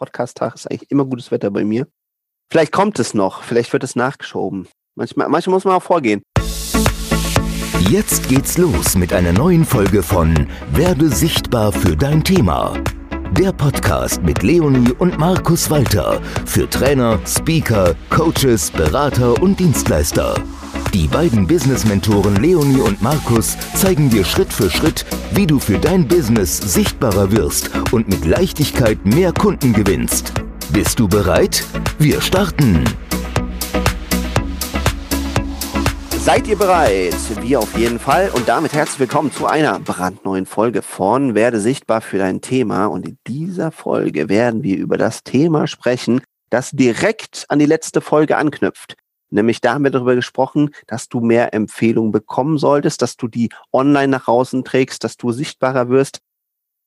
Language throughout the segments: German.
Podcast-Tag ist eigentlich immer gutes Wetter bei mir. Vielleicht kommt es noch, vielleicht wird es nachgeschoben. Manchmal, manchmal muss man auch vorgehen. Jetzt geht's los mit einer neuen Folge von Werde sichtbar für dein Thema. Der Podcast mit Leonie und Markus Walter für Trainer, Speaker, Coaches, Berater und Dienstleister. Die beiden Business-Mentoren Leonie und Markus zeigen dir Schritt für Schritt, wie du für dein Business sichtbarer wirst und mit Leichtigkeit mehr Kunden gewinnst. Bist du bereit? Wir starten! Seid ihr bereit? Wir auf jeden Fall. Und damit herzlich willkommen zu einer brandneuen Folge von Werde sichtbar für dein Thema. Und in dieser Folge werden wir über das Thema sprechen, das direkt an die letzte Folge anknüpft. Nämlich da haben wir darüber gesprochen, dass du mehr Empfehlungen bekommen solltest, dass du die online nach außen trägst, dass du sichtbarer wirst,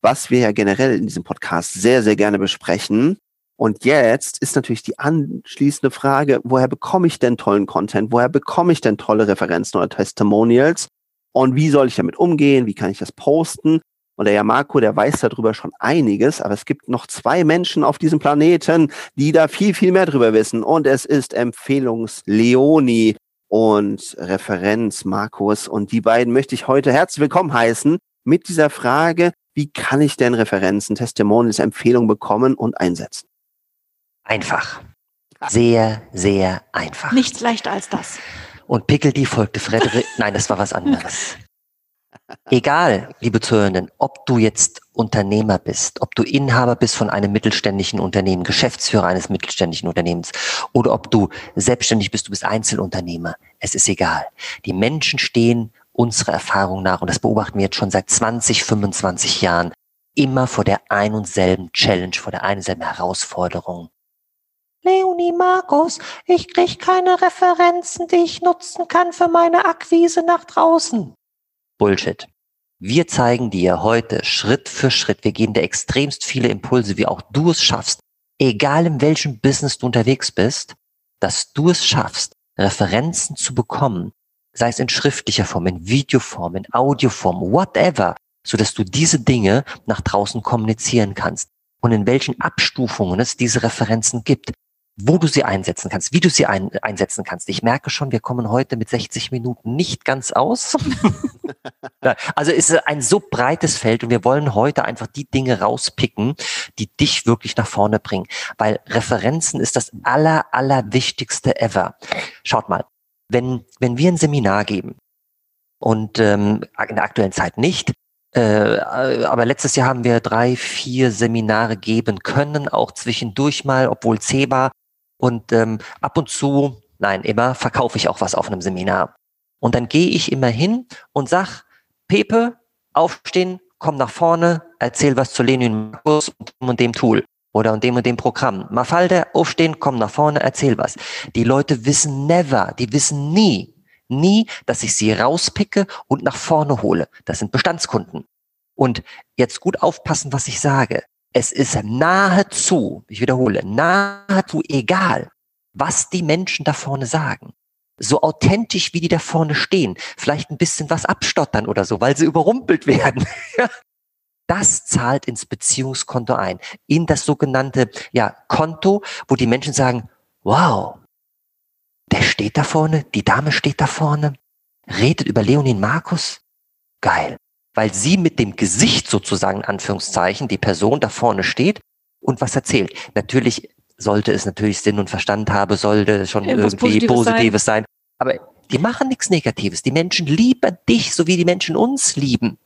was wir ja generell in diesem Podcast sehr, sehr gerne besprechen. Und jetzt ist natürlich die anschließende Frage, woher bekomme ich denn tollen Content? Woher bekomme ich denn tolle Referenzen oder Testimonials? Und wie soll ich damit umgehen? Wie kann ich das posten? Und der Marco, der weiß darüber schon einiges, aber es gibt noch zwei Menschen auf diesem Planeten, die da viel, viel mehr drüber wissen. Und es ist Empfehlungs-Leoni und Referenz Markus. Und die beiden möchte ich heute herzlich willkommen heißen mit dieser Frage, wie kann ich denn Referenzen, Testimonials, Empfehlungen bekommen und einsetzen? Einfach. Sehr, sehr einfach. Nichts leichter als das. Und Pickledy folgte Frederik. Nein, das war was anderes. Egal, liebe Zuhörenden, ob du jetzt Unternehmer bist, ob du Inhaber bist von einem mittelständischen Unternehmen, Geschäftsführer eines mittelständischen Unternehmens oder ob du selbstständig bist, du bist Einzelunternehmer, es ist egal. Die Menschen stehen unserer Erfahrung nach, und das beobachten wir jetzt schon seit 20, 25 Jahren, immer vor der ein und selben Challenge, vor der einen und selben Herausforderung. Leonie Markus, ich krieg keine Referenzen, die ich nutzen kann für meine Akquise nach draußen. Bullshit. Wir zeigen dir heute Schritt für Schritt, wir geben dir extremst viele Impulse, wie auch du es schaffst, egal in welchem Business du unterwegs bist, dass du es schaffst, Referenzen zu bekommen, sei es in schriftlicher Form, in Videoform, in Audioform, whatever, so dass du diese Dinge nach draußen kommunizieren kannst und in welchen Abstufungen es diese Referenzen gibt wo du sie einsetzen kannst, wie du sie ein, einsetzen kannst. Ich merke schon, wir kommen heute mit 60 Minuten nicht ganz aus. also ist ein so breites Feld und wir wollen heute einfach die Dinge rauspicken, die dich wirklich nach vorne bringen, weil Referenzen ist das aller, aller wichtigste ever. Schaut mal, wenn, wenn wir ein Seminar geben und ähm, in der aktuellen Zeit nicht, äh, aber letztes Jahr haben wir drei, vier Seminare geben können, auch zwischendurch mal, obwohl CEBA und ähm, ab und zu, nein, immer verkaufe ich auch was auf einem Seminar. Und dann gehe ich immer hin und sag, Pepe, aufstehen, komm nach vorne, erzähl was zu Lenin Markus und dem und dem Tool oder und dem und dem Programm. Mafalde, aufstehen, komm nach vorne, erzähl was. Die Leute wissen never, die wissen nie, nie, dass ich sie rauspicke und nach vorne hole. Das sind Bestandskunden. Und jetzt gut aufpassen, was ich sage. Es ist nahezu, ich wiederhole, nahezu egal, was die Menschen da vorne sagen. So authentisch, wie die da vorne stehen. Vielleicht ein bisschen was abstottern oder so, weil sie überrumpelt werden. das zahlt ins Beziehungskonto ein. In das sogenannte, ja, Konto, wo die Menschen sagen, wow, der steht da vorne, die Dame steht da vorne, redet über Leonin Markus. Geil weil sie mit dem Gesicht sozusagen, in Anführungszeichen, die Person da vorne steht und was erzählt. Natürlich sollte es natürlich Sinn und Verstand haben, sollte schon Irgendwas irgendwie Positives, Positives sein. sein. Aber die machen nichts Negatives. Die Menschen lieben dich, so wie die Menschen uns lieben.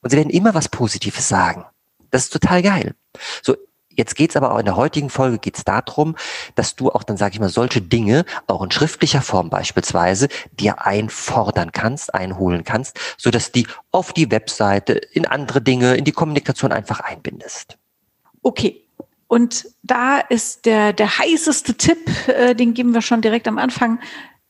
Und sie werden immer was Positives sagen. Das ist total geil. So, Jetzt geht's aber auch in der heutigen Folge geht's darum, dass du auch dann, sage ich mal, solche Dinge auch in schriftlicher Form beispielsweise dir einfordern kannst, einholen kannst, so dass die auf die Webseite, in andere Dinge, in die Kommunikation einfach einbindest. Okay. Und da ist der, der heißeste Tipp, äh, den geben wir schon direkt am Anfang,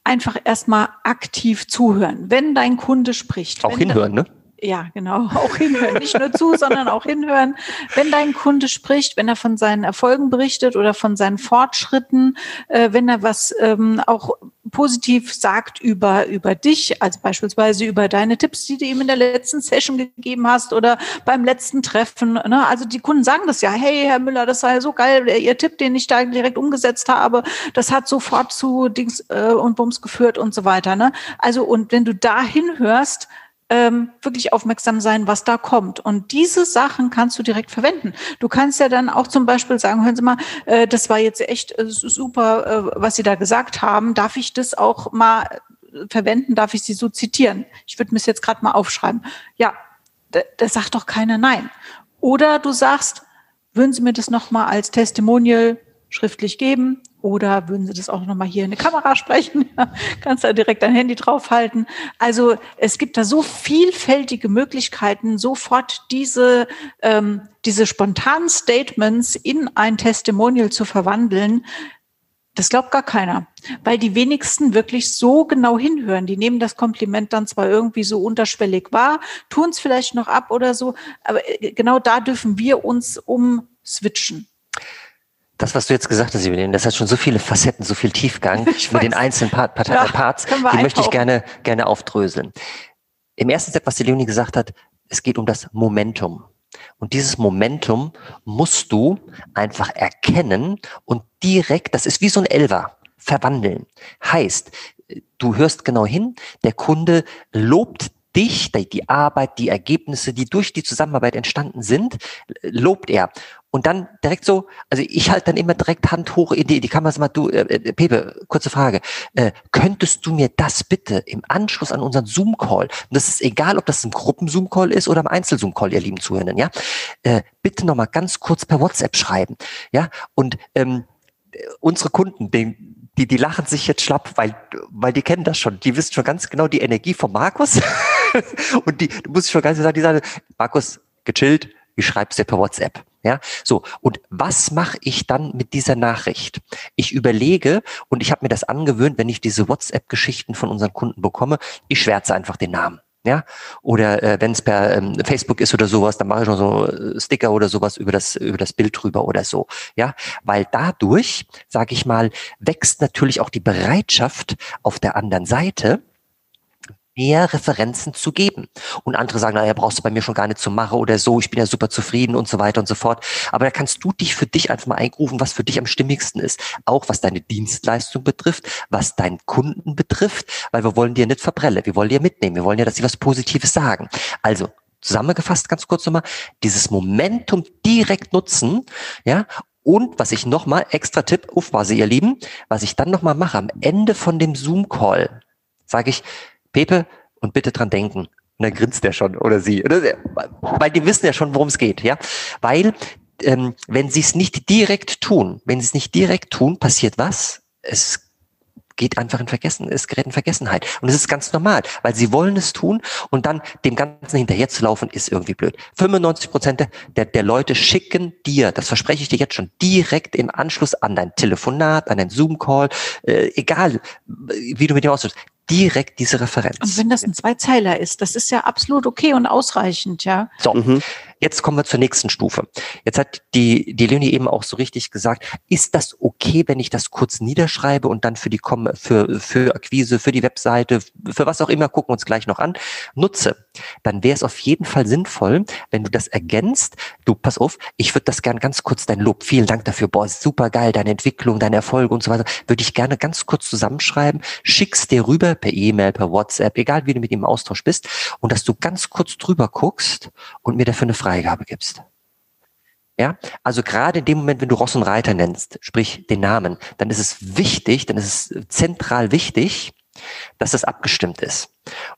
einfach erstmal aktiv zuhören. Wenn dein Kunde spricht. Auch hinhören, ne? Ja, genau. Auch hinhören. Nicht nur zu, sondern auch hinhören. Wenn dein Kunde spricht, wenn er von seinen Erfolgen berichtet oder von seinen Fortschritten, äh, wenn er was ähm, auch positiv sagt über, über dich, also beispielsweise über deine Tipps, die du ihm in der letzten Session gegeben hast oder beim letzten Treffen. Ne? Also die Kunden sagen das ja, hey, Herr Müller, das sei so geil, Ihr Tipp, den ich da direkt umgesetzt habe, das hat sofort zu Dings äh, und Bums geführt und so weiter. Ne? Also und wenn du da hinhörst, ähm, wirklich aufmerksam sein, was da kommt. Und diese Sachen kannst du direkt verwenden. Du kannst ja dann auch zum Beispiel sagen, hören Sie mal, äh, das war jetzt echt äh, super, äh, was Sie da gesagt haben. Darf ich das auch mal verwenden? Darf ich Sie so zitieren? Ich würde mir es jetzt gerade mal aufschreiben. Ja, da sagt doch keiner Nein. Oder du sagst, würden Sie mir das nochmal als Testimonial schriftlich geben? Oder würden Sie das auch nochmal hier in die Kamera sprechen? Kannst da direkt dein Handy draufhalten. Also es gibt da so vielfältige Möglichkeiten, sofort diese, ähm, diese spontanen Statements in ein Testimonial zu verwandeln. Das glaubt gar keiner, weil die wenigsten wirklich so genau hinhören. Die nehmen das Kompliment dann zwar irgendwie so unterschwellig wahr, tun es vielleicht noch ab oder so, aber äh, genau da dürfen wir uns umswitchen das, was du jetzt gesagt hast, Julian, das hat schon so viele Facetten, so viel Tiefgang mit den einzelnen Part, Part, ja, Parts, die möchte ich gerne, gerne aufdröseln. Im ersten Step, was die Leonie gesagt hat, es geht um das Momentum. Und dieses Momentum musst du einfach erkennen und direkt, das ist wie so ein Elver, verwandeln. Heißt, du hörst genau hin, der Kunde lobt dich, die Arbeit, die Ergebnisse, die durch die Zusammenarbeit entstanden sind, lobt er. Und dann direkt so, also ich halte dann immer direkt Hand hoch in die, die Kamera, mal, du, äh, äh, Pepe, kurze Frage, äh, könntest du mir das bitte im Anschluss an unseren Zoom-Call, und das ist egal, ob das ein Gruppen-Zoom-Call ist oder ein Einzel-Zoom-Call, ihr lieben Zuhörenden, ja, äh, bitte nochmal ganz kurz per WhatsApp schreiben, ja, und ähm, unsere Kunden, den, die, die lachen sich jetzt schlapp, weil, weil die kennen das schon. Die wissen schon ganz genau die Energie von Markus. und die, du musst schon ganz sagen, die sagen, Markus, gechillt, ich schreib's dir per WhatsApp. Ja, so. Und was mache ich dann mit dieser Nachricht? Ich überlege und ich habe mir das angewöhnt, wenn ich diese WhatsApp-Geschichten von unseren Kunden bekomme, ich schwärze einfach den Namen. Ja, oder äh, wenn es per ähm, Facebook ist oder sowas, dann mache ich noch so äh, Sticker oder sowas über das über das Bild drüber oder so. Ja, weil dadurch, sage ich mal, wächst natürlich auch die Bereitschaft auf der anderen Seite, mehr Referenzen zu geben. Und andere sagen, naja, brauchst du bei mir schon gar nicht zu machen oder so, ich bin ja super zufrieden und so weiter und so fort. Aber da kannst du dich für dich einfach mal eingrufen, was für dich am stimmigsten ist. Auch was deine Dienstleistung betrifft, was deinen Kunden betrifft, weil wir wollen dir nicht verbrellen, wir wollen dir mitnehmen, wir wollen ja, dass sie was Positives sagen. Also, zusammengefasst ganz kurz nochmal, dieses Momentum direkt nutzen, ja, und was ich nochmal, extra Tipp, aufpasse ihr Lieben, was ich dann nochmal mache, am Ende von dem Zoom-Call, sage ich, Pepe, und bitte dran denken. Und dann grinst der schon oder sie. Weil die wissen ja schon, worum es geht, ja. Weil, ähm, wenn sie es nicht direkt tun, wenn sie es nicht direkt tun, passiert was? Es geht einfach in Vergessen, es gerät in Vergessenheit. Und es ist ganz normal, weil sie wollen es tun und dann dem Ganzen hinterher zu laufen, ist irgendwie blöd. 95 Prozent der, der Leute schicken dir, das verspreche ich dir jetzt schon, direkt im Anschluss an dein Telefonat, an dein Zoom-Call, äh, egal, wie du mit dem ausdrückst, direkt diese Referenz. Und wenn das ein Zweizeiler ist, das ist ja absolut okay und ausreichend, ja. So. Mhm. Jetzt kommen wir zur nächsten Stufe. Jetzt hat die, die Leonie eben auch so richtig gesagt, ist das okay, wenn ich das kurz niederschreibe und dann für die für, für Akquise, für die Webseite, für was auch immer, gucken wir uns gleich noch an, nutze? Dann wäre es auf jeden Fall sinnvoll, wenn du das ergänzt. Du, pass auf, ich würde das gern ganz kurz, dein Lob, vielen Dank dafür, boah, super geil, deine Entwicklung, deine Erfolge und so weiter, würde ich gerne ganz kurz zusammenschreiben, schick's dir rüber per E-Mail, per WhatsApp, egal wie du mit ihm im Austausch bist, und dass du ganz kurz drüber guckst und mir dafür eine Frage Freigabe gibst. Ja, also gerade in dem Moment, wenn du Ross und Reiter nennst, sprich den Namen, dann ist es wichtig, dann ist es zentral wichtig, dass das abgestimmt ist.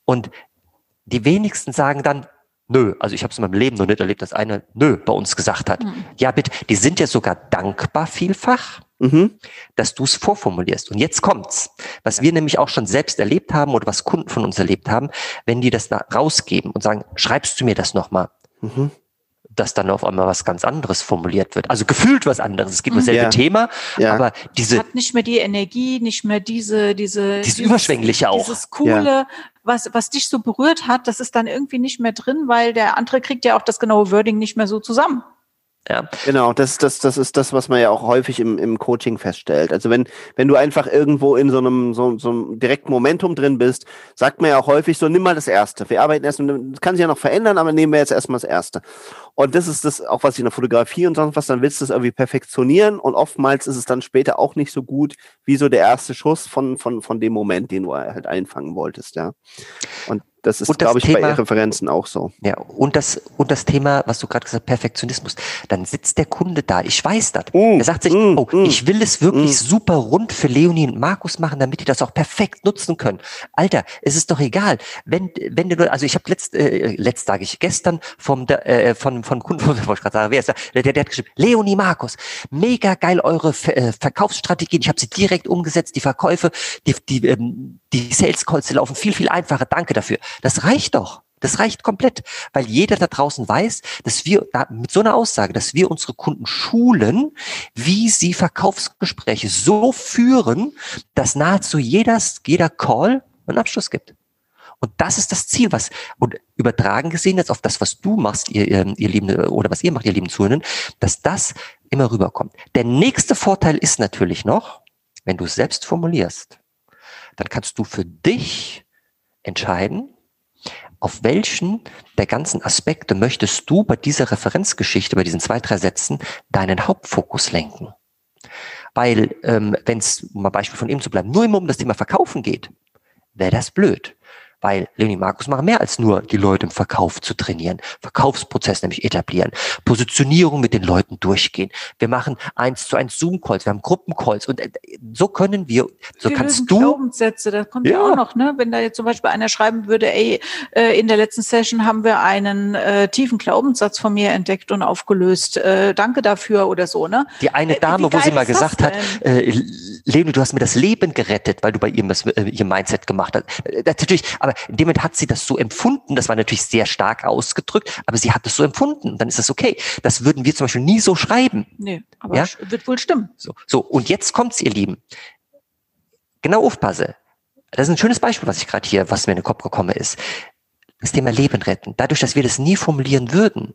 Und die wenigsten sagen dann, nö, also ich habe es in meinem Leben noch nicht erlebt, dass einer nö bei uns gesagt hat. Mhm. Ja, bitte, die sind ja sogar dankbar vielfach, mhm. dass du es vorformulierst. Und jetzt kommt's, was wir nämlich auch schon selbst erlebt haben oder was Kunden von uns erlebt haben, wenn die das rausgeben und sagen, schreibst du mir das nochmal? Mhm dass dann auf einmal was ganz anderes formuliert wird. Also gefühlt was anderes. Es gibt dasselbe ja. Thema, ja. aber diese hat nicht mehr die Energie, nicht mehr diese diese dieses, überschwängliche auch. Dieses coole, ja. was was dich so berührt hat, das ist dann irgendwie nicht mehr drin, weil der andere kriegt ja auch das genaue Wording nicht mehr so zusammen. Ja. Genau, das, das, das ist das, was man ja auch häufig im, im Coaching feststellt. Also wenn, wenn du einfach irgendwo in so einem, so, so einem direkten Momentum drin bist, sagt man ja auch häufig so, nimm mal das Erste. Wir arbeiten erst, das kann sich ja noch verändern, aber nehmen wir jetzt erstmal das Erste. Und das ist das auch, was ich in der Fotografie und sonst was, dann willst du es irgendwie perfektionieren und oftmals ist es dann später auch nicht so gut, wie so der erste Schuss von, von, von dem Moment, den du halt einfangen wolltest, ja. Und das ist, glaube ich, Thema, bei Referenzen auch so. Ja, und das, und das Thema, was du gerade gesagt hast, Perfektionismus. Dann sitzt der Kunde da, ich weiß das. Mm, er sagt sich, mm, oh, mm, ich will es wirklich mm. super rund für Leonie und Markus machen, damit die das auch perfekt nutzen können. Alter, es ist doch egal. Wenn, wenn du, also ich habe letzt, äh, letzt sage ich, gestern vom, äh, von, von Kunden, wollte ich gerade sagen, wer ist der, der, der hat geschrieben, Leonie Markus, mega geil eure äh, Verkaufsstrategien, ich habe sie direkt umgesetzt, die Verkäufe, die, die, ähm, die Sales Calls die laufen viel, viel einfacher, danke dafür. Das reicht doch. Das reicht komplett, weil jeder da draußen weiß, dass wir da, mit so einer Aussage, dass wir unsere Kunden schulen, wie sie Verkaufsgespräche so führen, dass nahezu jeder, jeder Call einen Abschluss gibt. Und das ist das Ziel, was, und übertragen gesehen jetzt auf das, was du machst, ihr, ihr, lieben, oder was ihr macht, ihr lieben Zuhörenden, dass das immer rüberkommt. Der nächste Vorteil ist natürlich noch, wenn du es selbst formulierst, dann kannst du für dich entscheiden, auf welchen der ganzen Aspekte möchtest du bei dieser Referenzgeschichte, bei diesen zwei, drei Sätzen, deinen Hauptfokus lenken? Weil, ähm, wenn es, um mal Beispiel von ihm zu bleiben, nur immer um das Thema Verkaufen geht, wäre das blöd. Weil Leonie Markus machen mehr als nur die Leute im Verkauf zu trainieren. Verkaufsprozess nämlich etablieren. Positionierung mit den Leuten durchgehen. Wir machen eins zu eins Zoom-Calls, wir haben Gruppencalls und äh, so können wir, so wir kannst du. Glaubenssätze, das kommt ja. ja. auch noch, ne? Wenn da jetzt zum Beispiel einer schreiben würde, ey, äh, in der letzten Session haben wir einen äh, tiefen Glaubenssatz von mir entdeckt und aufgelöst. Äh, danke dafür oder so, ne? Die eine Dame, wo sie mal gesagt hat, äh, Leonie, du hast mir das Leben gerettet, weil du bei ihrem, äh, ihrem Mindset gemacht hast. Äh, natürlich, aber in dem Moment hat sie das so empfunden. Das war natürlich sehr stark ausgedrückt, aber sie hat es so empfunden. Und dann ist das okay. Das würden wir zum Beispiel nie so schreiben. Nee, aber ja? wird wohl stimmen. So, so und jetzt kommt's, ihr Lieben. Genau aufpasse. Das ist ein schönes Beispiel, was ich gerade hier, was mir in den Kopf gekommen ist. Das Thema Leben retten. Dadurch, dass wir das nie formulieren würden,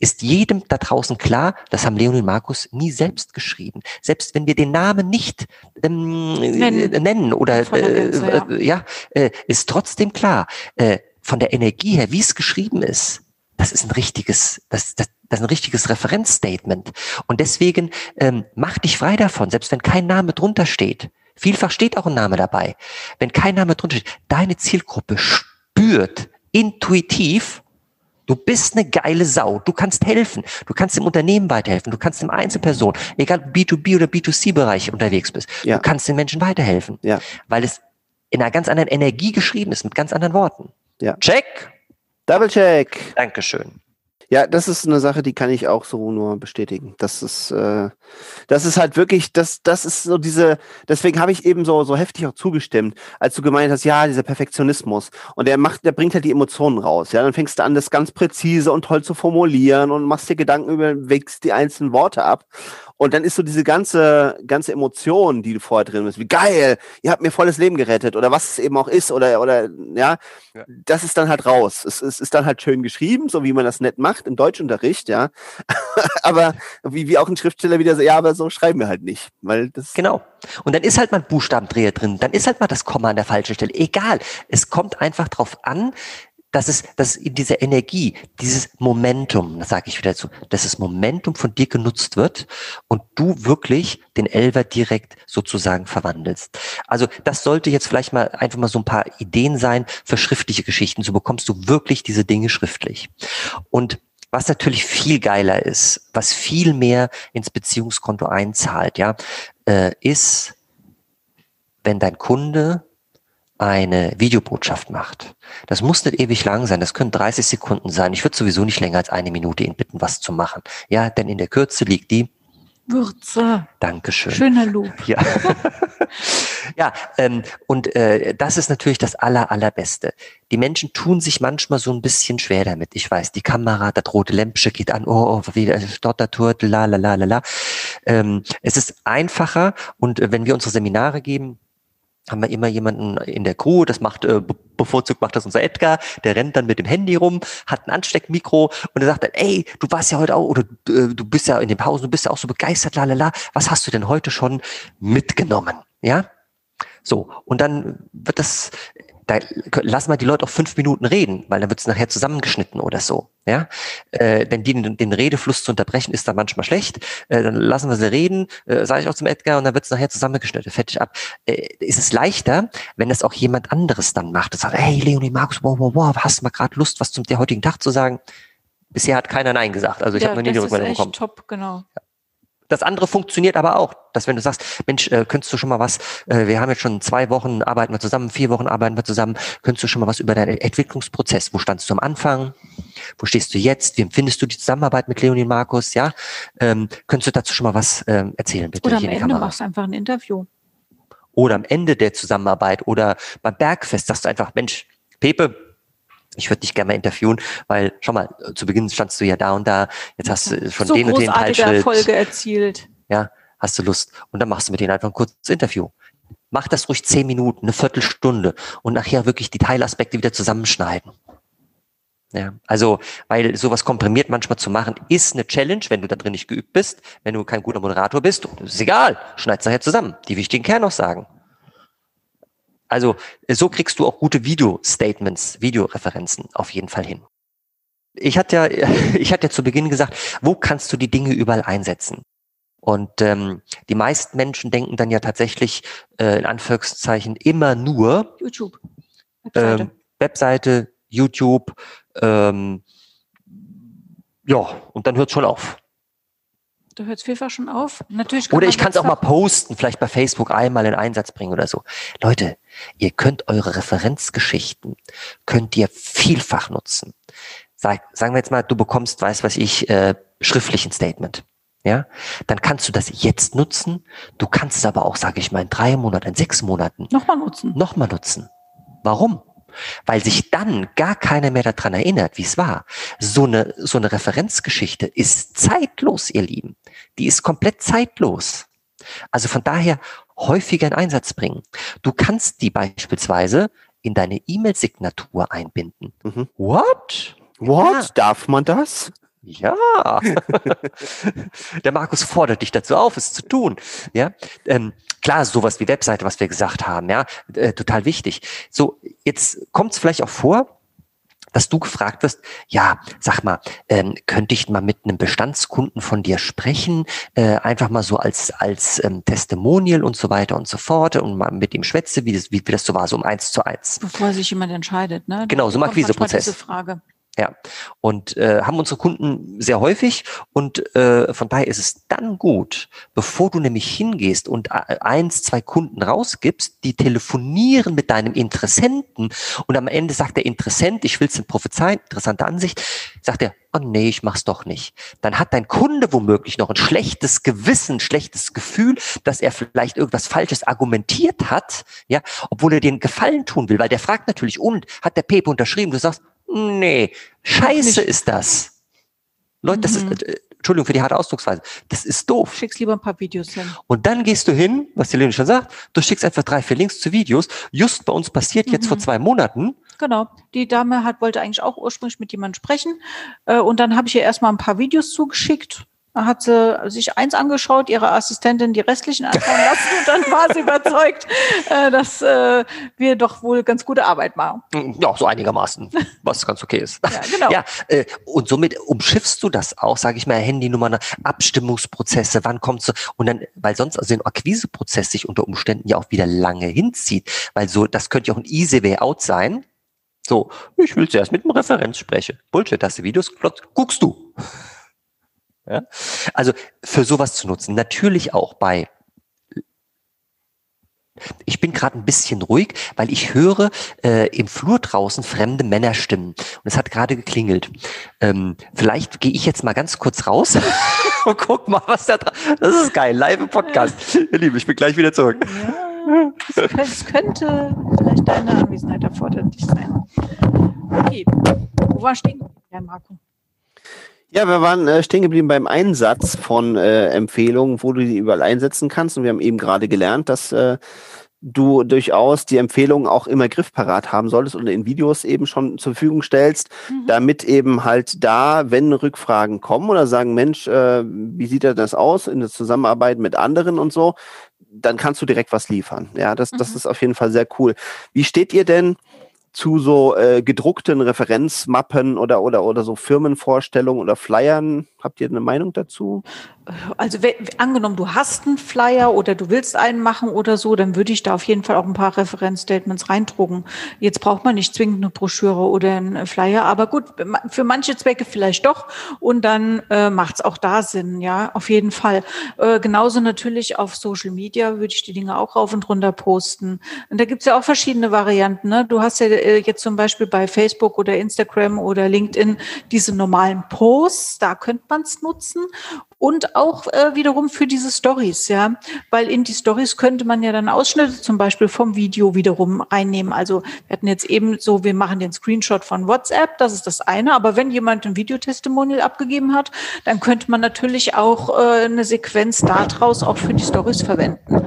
ist jedem da draußen klar, das haben Leonie und Markus nie selbst geschrieben. Selbst wenn wir den Namen nicht ähm, nennen. Äh, nennen oder äh, ja, äh, ja äh, ist trotzdem klar, äh, von der Energie her, wie es geschrieben ist, das ist ein richtiges, das, das, das ist ein richtiges Referenzstatement. Und deswegen ähm, mach dich frei davon, selbst wenn kein Name drunter steht. Vielfach steht auch ein Name dabei. Wenn kein Name drunter steht, deine Zielgruppe spürt intuitiv, Du bist eine geile Sau. Du kannst helfen. Du kannst dem Unternehmen weiterhelfen. Du kannst dem Einzelperson, egal B2B oder B2C-Bereich unterwegs bist, ja. du kannst den Menschen weiterhelfen. Ja. Weil es in einer ganz anderen Energie geschrieben ist, mit ganz anderen Worten. Ja. Check. Double check. Dankeschön. Ja, das ist eine Sache, die kann ich auch so nur bestätigen. Das ist, äh, das ist halt wirklich, das, das ist so diese, deswegen habe ich eben so, so heftig auch zugestimmt, als du gemeint hast, ja, dieser Perfektionismus. Und der macht, der bringt halt die Emotionen raus. Ja, dann fängst du an, das ganz präzise und toll zu formulieren und machst dir Gedanken über, wächst die einzelnen Worte ab. Und dann ist so diese ganze, ganze Emotion, die du vorher drin bist, wie geil, ihr habt mir volles Leben gerettet oder was es eben auch ist oder, oder, ja, ja. das ist dann halt raus. Es, es ist dann halt schön geschrieben, so wie man das nett macht im Deutschunterricht, ja. aber wie, wie auch ein Schriftsteller wieder so, ja, aber so schreiben wir halt nicht, weil das. Genau. Und dann ist halt mal ein Buchstabendreher drin, dann ist halt mal das Komma an der falschen Stelle. Egal. Es kommt einfach drauf an, dass es, dass in dieser Energie, dieses Momentum, das sage ich wieder dazu, dass das Momentum von dir genutzt wird und du wirklich den Elver direkt sozusagen verwandelst. Also das sollte jetzt vielleicht mal einfach mal so ein paar Ideen sein für schriftliche Geschichten. So bekommst du wirklich diese Dinge schriftlich. Und was natürlich viel geiler ist, was viel mehr ins Beziehungskonto einzahlt, ja, äh, ist, wenn dein Kunde eine Videobotschaft macht. Das muss nicht ewig lang sein, das können 30 Sekunden sein. Ich würde sowieso nicht länger als eine Minute ihn bitten, was zu machen. Ja, denn in der Kürze liegt die Würze. Dankeschön. Schöner Lob. Ja, ja ähm, und äh, das ist natürlich das aller, allerbeste. Die Menschen tun sich manchmal so ein bisschen schwer damit. Ich weiß, die Kamera, das rote Lämpchen geht an, oh, oh wieder Stotterturtel, la, la, la, la, la. Ähm, es ist einfacher und äh, wenn wir unsere Seminare geben, haben wir immer jemanden in der Crew, das macht, äh, bevorzugt macht das unser Edgar, der rennt dann mit dem Handy rum, hat ein Ansteckmikro und er sagt dann, ey, du warst ja heute auch, oder äh, du bist ja in den Pausen, du bist ja auch so begeistert, lalala, was hast du denn heute schon mitgenommen? Ja? So, und dann wird das, da lassen wir die Leute auch fünf Minuten reden, weil dann wird es nachher zusammengeschnitten oder so. Ja, äh, denn die, den Redefluss zu unterbrechen ist dann manchmal schlecht. Äh, dann lassen wir sie reden, äh, sage ich auch zum Edgar, und dann wird es nachher zusammengeschnitten, fertig ab. Äh, ist es leichter, wenn das auch jemand anderes dann macht. Das sagt, hey Leonie, Markus, wow, wow, wow, hast du mal gerade Lust, was zum der heutigen Tag zu sagen? Bisher hat keiner Nein gesagt. Also ich ja, habe noch nie die Rückmeldung bekommen. Top, genau. Ja. Das andere funktioniert aber auch, dass wenn du sagst, Mensch, äh, könntest du schon mal was, äh, wir haben jetzt schon zwei Wochen arbeiten wir zusammen, vier Wochen arbeiten wir zusammen, könntest du schon mal was über deinen Entwicklungsprozess, wo standst du am Anfang, wo stehst du jetzt, wie empfindest du die Zusammenarbeit mit Leonie und Markus, ja, ähm, könntest du dazu schon mal was ähm, erzählen, bitte? Oder am Ende machst du einfach ein Interview. Oder am Ende der Zusammenarbeit oder beim Bergfest sagst du einfach, Mensch, Pepe, ich würde dich gerne mal interviewen, weil schau mal, zu Beginn standst du ja da und da, jetzt hast du schon so den und den Teilschild. Erfolge erzielt. Ja, hast du Lust. Und dann machst du mit denen einfach ein kurzes Interview. Mach das ruhig zehn Minuten, eine Viertelstunde und nachher wirklich die Teilaspekte wieder zusammenschneiden. Ja, also, weil sowas komprimiert manchmal zu machen, ist eine Challenge, wenn du da drin nicht geübt bist, wenn du kein guter Moderator bist, ist egal, schneid's nachher zusammen. Die wichtigen Kern noch sagen. Also so kriegst du auch gute Video-Statements, Videoreferenzen auf jeden Fall hin. Ich hatte ja, ich hatte ja zu Beginn gesagt, wo kannst du die Dinge überall einsetzen? Und ähm, die meisten Menschen denken dann ja tatsächlich äh, in Anführungszeichen immer nur YouTube, Webseite, ähm, Webseite YouTube, ähm, ja, und dann hört schon auf. Da hört es vielfach schon auf. Natürlich oder ich kann es auch mal posten, vielleicht bei Facebook einmal in Einsatz bringen oder so. Leute, ihr könnt eure Referenzgeschichten, könnt ihr vielfach nutzen. Sag, sagen wir jetzt mal, du bekommst, weiß was ich, äh, schriftlich ein Statement. Ja, dann kannst du das jetzt nutzen. Du kannst es aber auch, sage ich mal, in drei Monaten, in sechs Monaten nochmal nutzen. Nochmal nutzen. Warum? Weil sich dann gar keiner mehr daran erinnert, wie es war. So eine, so eine Referenzgeschichte ist zeitlos, ihr Lieben. Die ist komplett zeitlos. Also von daher häufiger in Einsatz bringen. Du kannst die beispielsweise in deine E-Mail-Signatur einbinden. Mhm. What? What? Ja. Darf man das? Ja, der Markus fordert dich dazu auf, es zu tun. Ja, ähm, klar, sowas wie Webseite, was wir gesagt haben, ja, äh, total wichtig. So, jetzt kommt es vielleicht auch vor, dass du gefragt wirst, ja, sag mal, ähm, könnte ich mal mit einem Bestandskunden von dir sprechen, äh, einfach mal so als als ähm, Testimonial und so weiter und so fort und mal mit ihm schwätze, wie das, wie, wie das so war, so um eins zu eins. Bevor sich jemand entscheidet, ne? Genau, so ein Akquiseprozess. Diese Frage. Ja, und äh, haben unsere Kunden sehr häufig und äh, von daher ist es dann gut, bevor du nämlich hingehst und äh, eins, zwei Kunden rausgibst, die telefonieren mit deinem Interessenten und am Ende sagt der Interessent, ich will es prophezeien, interessante Ansicht, sagt er, oh nee, ich mach's doch nicht. Dann hat dein Kunde womöglich noch ein schlechtes Gewissen, schlechtes Gefühl, dass er vielleicht irgendwas Falsches argumentiert hat, ja, obwohl er dir einen Gefallen tun will, weil der fragt natürlich, und hat der Pepe unterschrieben? Du sagst, Nee, scheiße ist das. Leute, das mhm. ist, äh, Entschuldigung für die harte Ausdrucksweise, das ist doof. Schickst lieber ein paar Videos hin. Und dann gehst du hin, was die Leonie schon sagt, du schickst einfach drei, vier Links zu Videos. Just bei uns passiert mhm. jetzt vor mhm. zwei Monaten. Genau. Die Dame hat, wollte eigentlich auch ursprünglich mit jemandem sprechen. Äh, und dann habe ich ihr erstmal ein paar Videos zugeschickt hat sie sich eins angeschaut, ihre Assistentin die restlichen anschauen lassen und dann war sie überzeugt, äh, dass äh, wir doch wohl ganz gute Arbeit machen. Ja, so einigermaßen, was ganz okay ist. ja, genau. Ja, äh, und somit umschiffst du das auch, sage ich mal, Handynummer, Abstimmungsprozesse, wann kommst du und dann, weil sonst also ein Akquiseprozess sich unter Umständen ja auch wieder lange hinzieht, weil so, das könnte ja auch ein easy way out sein. So, ich will zuerst mit einem Referenz sprechen. Bullshit, hast du Videos guckst du. Ja? Also für sowas zu nutzen. Natürlich auch bei ich bin gerade ein bisschen ruhig, weil ich höre äh, im Flur draußen fremde Männerstimmen. Und es hat gerade geklingelt. Ähm, vielleicht gehe ich jetzt mal ganz kurz raus und guck mal, was da dran Das ist geil, live im Podcast. Ihr Lieben, ich bin gleich wieder zurück. Ja, es könnte vielleicht deine Anwesenheit erforderlich sein. Okay, wo war stehen? Ja, Marco. Ja, wir waren äh, stehen geblieben beim Einsatz von äh, Empfehlungen, wo du die überall einsetzen kannst. Und wir haben eben gerade gelernt, dass äh, du durchaus die Empfehlungen auch immer griffparat haben solltest und in Videos eben schon zur Verfügung stellst, mhm. damit eben halt da, wenn Rückfragen kommen oder sagen, Mensch, äh, wie sieht das aus in der Zusammenarbeit mit anderen und so, dann kannst du direkt was liefern. Ja, das, mhm. das ist auf jeden Fall sehr cool. Wie steht ihr denn zu so äh, gedruckten Referenzmappen oder, oder, oder so Firmenvorstellungen oder Flyern? Habt ihr eine Meinung dazu? Also angenommen, du hast einen Flyer oder du willst einen machen oder so, dann würde ich da auf jeden Fall auch ein paar Referenzstatements reindrucken. Jetzt braucht man nicht zwingend eine Broschüre oder einen Flyer, aber gut, für manche Zwecke vielleicht doch und dann äh, macht es auch da Sinn, ja, auf jeden Fall. Äh, genauso natürlich auf Social Media würde ich die Dinge auch rauf und runter posten. Und da gibt es ja auch verschiedene Varianten. Ne? Du hast ja äh, jetzt zum Beispiel bei Facebook oder Instagram oder LinkedIn diese normalen Posts, da könnte man es nutzen und auch äh, wiederum für diese Stories, ja, weil in die Stories könnte man ja dann Ausschnitte zum Beispiel vom Video wiederum reinnehmen. Also wir hatten jetzt eben so, wir machen den Screenshot von WhatsApp, das ist das eine, aber wenn jemand ein Videotestimonial abgegeben hat, dann könnte man natürlich auch äh, eine Sequenz daraus auch für die Stories verwenden.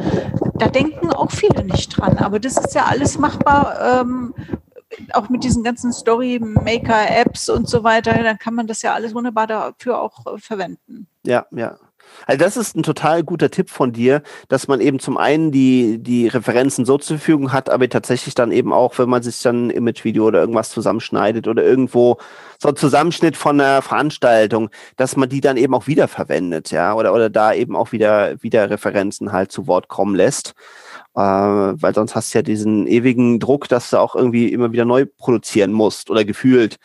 Da denken auch viele nicht dran, aber das ist ja alles machbar. Ähm, auch mit diesen ganzen Story-Maker-Apps und so weiter, dann kann man das ja alles wunderbar dafür auch äh, verwenden. Ja, ja. Also das ist ein total guter Tipp von dir, dass man eben zum einen die, die Referenzen so zur Verfügung hat, aber tatsächlich dann eben auch, wenn man sich dann ein Imagevideo oder irgendwas zusammenschneidet oder irgendwo so ein Zusammenschnitt von einer Veranstaltung, dass man die dann eben auch wiederverwendet, ja, oder, oder da eben auch wieder, wieder Referenzen halt zu Wort kommen lässt. Äh, weil sonst hast du ja diesen ewigen Druck, dass du auch irgendwie immer wieder neu produzieren musst oder gefühlt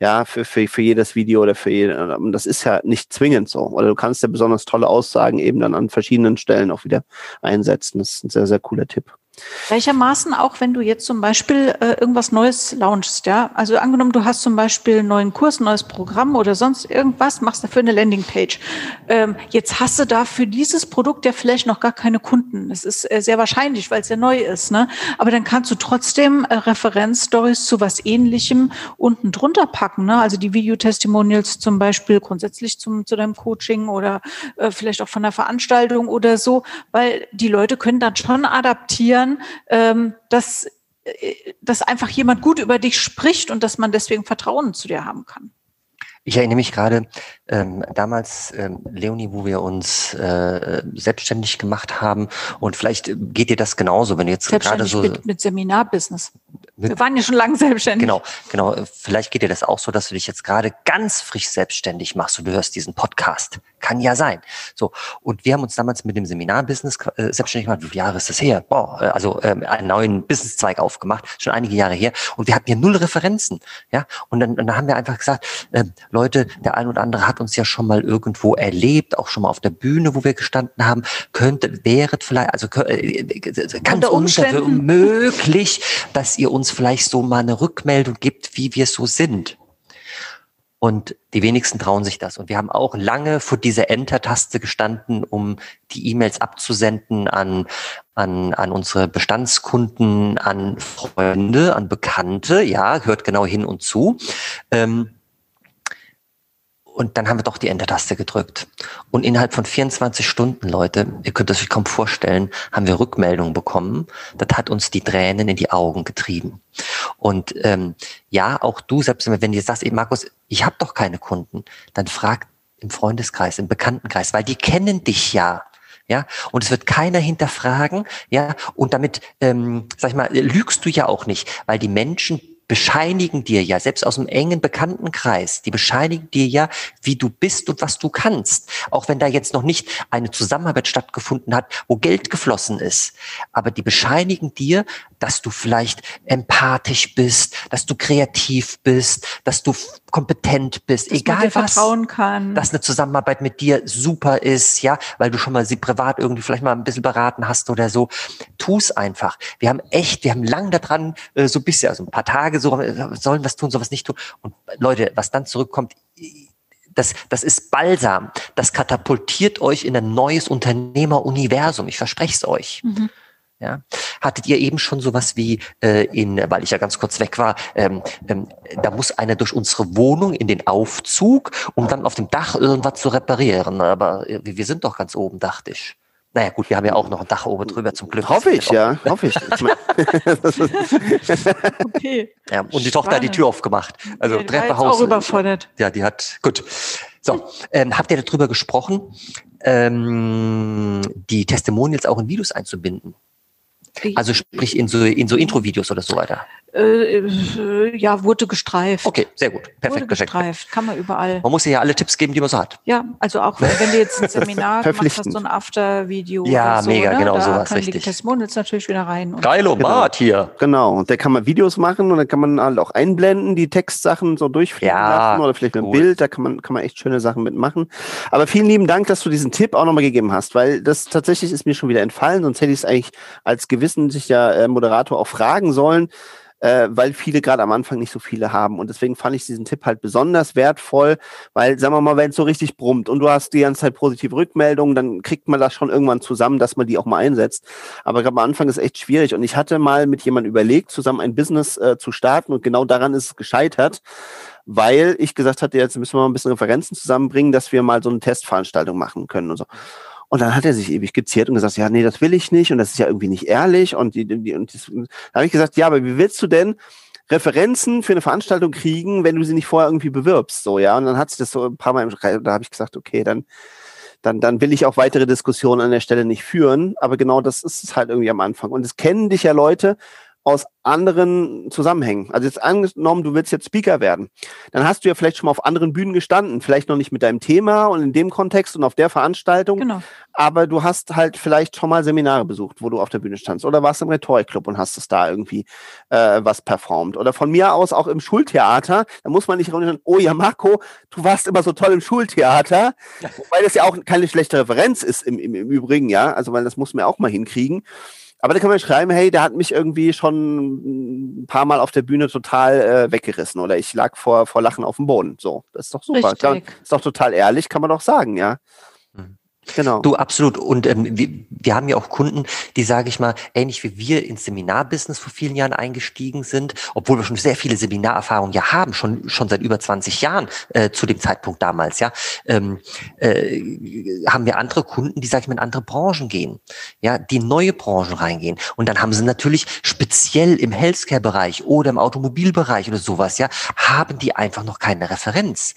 ja, für, für, für jedes Video oder für jede, das ist ja nicht zwingend so. Oder du kannst ja besonders tolle Aussagen eben dann an verschiedenen Stellen auch wieder einsetzen. Das ist ein sehr, sehr cooler Tipp. Gleichermaßen auch, wenn du jetzt zum Beispiel äh, irgendwas Neues launchst, ja. Also angenommen, du hast zum Beispiel einen neuen Kurs, ein neues Programm oder sonst irgendwas, machst dafür eine Landingpage. Ähm, jetzt hast du da für dieses Produkt ja vielleicht noch gar keine Kunden. Das ist äh, sehr wahrscheinlich, weil es ja neu ist, ne? Aber dann kannst du trotzdem äh, Referenzstories zu was ähnlichem unten drunter packen, ne? Also die Videotestimonials zum Beispiel grundsätzlich zum, zu deinem Coaching oder äh, vielleicht auch von der Veranstaltung oder so, weil die Leute können dann schon adaptieren, passieren, ähm, dass, äh, dass einfach jemand gut über dich spricht und dass man deswegen Vertrauen zu dir haben kann. Ich erinnere mich gerade ähm, damals, ähm, Leonie, wo wir uns äh, selbstständig gemacht haben und vielleicht geht dir das genauso, wenn du jetzt gerade so mit, mit Seminarbusiness. Wir waren ja schon lange selbstständig. Genau, genau. Vielleicht geht dir das auch so, dass du dich jetzt gerade ganz frisch selbstständig machst und du hörst diesen Podcast. Kann ja sein. So. Und wir haben uns damals mit dem Seminarbusiness äh, selbstständig gemacht. Wie viele Jahre ist das her? Boah, äh, also ähm, einen neuen Businesszweig aufgemacht, schon einige Jahre her. Und wir hatten ja null Referenzen. Ja. Und dann, und dann haben wir einfach gesagt, äh, Leute, der ein oder andere hat uns ja schon mal irgendwo erlebt, auch schon mal auf der Bühne, wo wir gestanden haben. Könnte, wäret vielleicht, also äh, ganz unmöglich, dass ihr uns uns vielleicht so mal eine Rückmeldung gibt, wie wir so sind. Und die wenigsten trauen sich das. Und wir haben auch lange vor dieser Enter-Taste gestanden, um die E-Mails abzusenden an, an, an unsere Bestandskunden, an Freunde, an Bekannte. Ja, hört genau hin und zu. Ähm, und dann haben wir doch die Enter-Taste gedrückt. Und innerhalb von 24 Stunden, Leute, ihr könnt es euch kaum vorstellen, haben wir Rückmeldungen bekommen. Das hat uns die Tränen in die Augen getrieben. Und ähm, ja, auch du, selbst wenn du sagst, ey Markus, ich habe doch keine Kunden, dann frag im Freundeskreis, im Bekanntenkreis, weil die kennen dich ja. Ja, und es wird keiner hinterfragen, ja, und damit, ähm, sag ich mal, lügst du ja auch nicht, weil die Menschen bescheinigen dir ja, selbst aus einem engen Bekanntenkreis, die bescheinigen dir ja, wie du bist und was du kannst. Auch wenn da jetzt noch nicht eine Zusammenarbeit stattgefunden hat, wo Geld geflossen ist. Aber die bescheinigen dir, dass du vielleicht empathisch bist, dass du kreativ bist, dass du kompetent bist, dass egal was, vertrauen kann. dass eine Zusammenarbeit mit dir super ist, ja, weil du schon mal sie privat irgendwie vielleicht mal ein bisschen beraten hast oder so. Tu's einfach. Wir haben echt, wir haben lang daran äh, so ein bisschen, also ein paar Tage so, sollen was tun, sowas nicht tun. Und Leute, was dann zurückkommt, das, das ist Balsam. Das katapultiert euch in ein neues Unternehmeruniversum. Ich verspreche es euch. Mhm. Ja. Hattet ihr eben schon sowas wie äh, in, weil ich ja ganz kurz weg war, ähm, ähm, da muss einer durch unsere Wohnung in den Aufzug, um dann auf dem Dach irgendwas zu reparieren. Aber äh, wir sind doch ganz oben, dachte ich. Naja, gut, wir haben ja auch noch ein Dach oben drüber zum Glück. Hoffe ich, ja, hoffe ich. okay. Ja, und die Tochter hat die Tür aufgemacht. Also die Treppehaus. auch überfordert. Ja, die hat, gut. So, ähm, habt ihr darüber gesprochen, ähm, die Testimonials auch in Videos einzubinden? Also sprich in so, in so Intro-Videos oder so weiter. Äh, äh, ja, wurde gestreift. Okay, sehr gut. Perfekt wurde gestreift. Kann man überall. Man muss ja alle Tipps geben, die man so hat. Ja, also auch wenn du jetzt ein Seminar gemacht hast, so ein After-Video. Ja, so, mega, ne? genau da sowas, können richtig. Die Testimonials natürlich wieder rein. Geilo, genau. Bart hier. Genau, und da kann man Videos machen und dann kann man halt auch einblenden, die Textsachen so durchfliegen ja, lassen oder vielleicht cool. ein Bild, da kann man, kann man echt schöne Sachen mitmachen. Aber vielen lieben Dank, dass du diesen Tipp auch nochmal gegeben hast, weil das tatsächlich ist mir schon wieder entfallen, sonst hätte ich es eigentlich als gewissentlicher äh, Moderator auch fragen sollen äh, weil viele gerade am Anfang nicht so viele haben. Und deswegen fand ich diesen Tipp halt besonders wertvoll, weil, sagen wir mal, wenn es so richtig brummt und du hast die ganze Zeit positive Rückmeldungen, dann kriegt man das schon irgendwann zusammen, dass man die auch mal einsetzt. Aber gerade am Anfang ist echt schwierig. Und ich hatte mal mit jemandem überlegt, zusammen ein Business äh, zu starten und genau daran ist es gescheitert weil ich gesagt hatte, jetzt müssen wir mal ein bisschen Referenzen zusammenbringen, dass wir mal so eine Testveranstaltung machen können und so. Und dann hat er sich ewig geziert und gesagt, ja, nee, das will ich nicht und das ist ja irgendwie nicht ehrlich. Und, die, die, und das, da habe ich gesagt, ja, aber wie willst du denn Referenzen für eine Veranstaltung kriegen, wenn du sie nicht vorher irgendwie bewirbst? So, ja. Und dann hat sich das so ein paar Mal im Kreis, da habe ich gesagt, okay, dann, dann, dann will ich auch weitere Diskussionen an der Stelle nicht führen. Aber genau das ist es halt irgendwie am Anfang. Und es kennen dich ja Leute, aus anderen Zusammenhängen. Also jetzt angenommen, du willst jetzt Speaker werden, dann hast du ja vielleicht schon mal auf anderen Bühnen gestanden, vielleicht noch nicht mit deinem Thema und in dem Kontext und auf der Veranstaltung, Genau. aber du hast halt vielleicht schon mal Seminare besucht, wo du auf der Bühne standst. Oder warst im Rhetorikclub und hast es da irgendwie äh, was performt. Oder von mir aus auch im Schultheater, da muss man nicht sagen, oh ja Marco, du warst immer so toll im Schultheater, weil das ja auch keine schlechte Referenz ist im, im, im Übrigen, ja, also weil das muss man ja auch mal hinkriegen. Aber da kann man schreiben, hey, der hat mich irgendwie schon ein paar Mal auf der Bühne total äh, weggerissen oder ich lag vor, vor Lachen auf dem Boden. So, das ist doch super. Richtig. Ist doch total ehrlich, kann man doch sagen, ja. Genau. Du, absolut. Und ähm, wir, wir haben ja auch Kunden, die, sage ich mal, ähnlich wie wir ins Seminarbusiness vor vielen Jahren eingestiegen sind, obwohl wir schon sehr viele Seminarerfahrungen ja haben, schon, schon seit über 20 Jahren äh, zu dem Zeitpunkt damals, ja, ähm, äh, haben wir andere Kunden, die, sage ich mal, in andere Branchen gehen, ja, die in neue Branchen reingehen. Und dann haben sie natürlich speziell im Healthcare-Bereich oder im Automobilbereich oder sowas, ja, haben die einfach noch keine Referenz.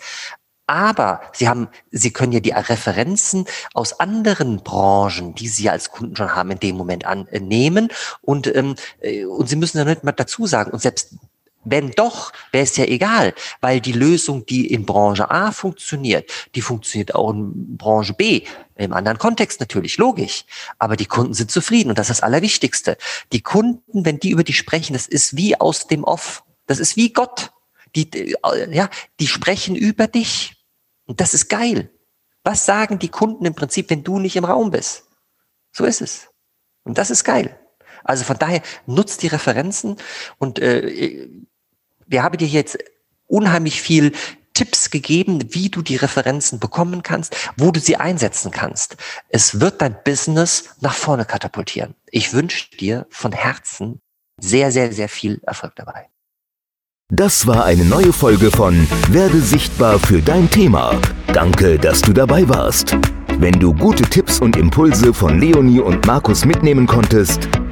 Aber sie haben, sie können ja die Referenzen aus anderen Branchen, die sie ja als Kunden schon haben, in dem Moment annehmen und ähm, äh, und sie müssen ja nicht mal dazu sagen. Und selbst wenn doch, wäre es ja egal, weil die Lösung, die in Branche A funktioniert, die funktioniert auch in Branche B. Im anderen Kontext natürlich, logisch. Aber die Kunden sind zufrieden und das ist das Allerwichtigste. Die Kunden, wenn die über dich sprechen, das ist wie aus dem Off. Das ist wie Gott. Die, äh, ja, die sprechen über dich. Und das ist geil. Was sagen die Kunden im Prinzip, wenn du nicht im Raum bist? So ist es. Und das ist geil. Also von daher nutzt die Referenzen und äh, wir haben dir jetzt unheimlich viel Tipps gegeben, wie du die Referenzen bekommen kannst, wo du sie einsetzen kannst. Es wird dein Business nach vorne katapultieren. Ich wünsche dir von Herzen sehr, sehr, sehr viel Erfolg dabei. Das war eine neue Folge von Werde sichtbar für dein Thema. Danke, dass du dabei warst. Wenn du gute Tipps und Impulse von Leonie und Markus mitnehmen konntest,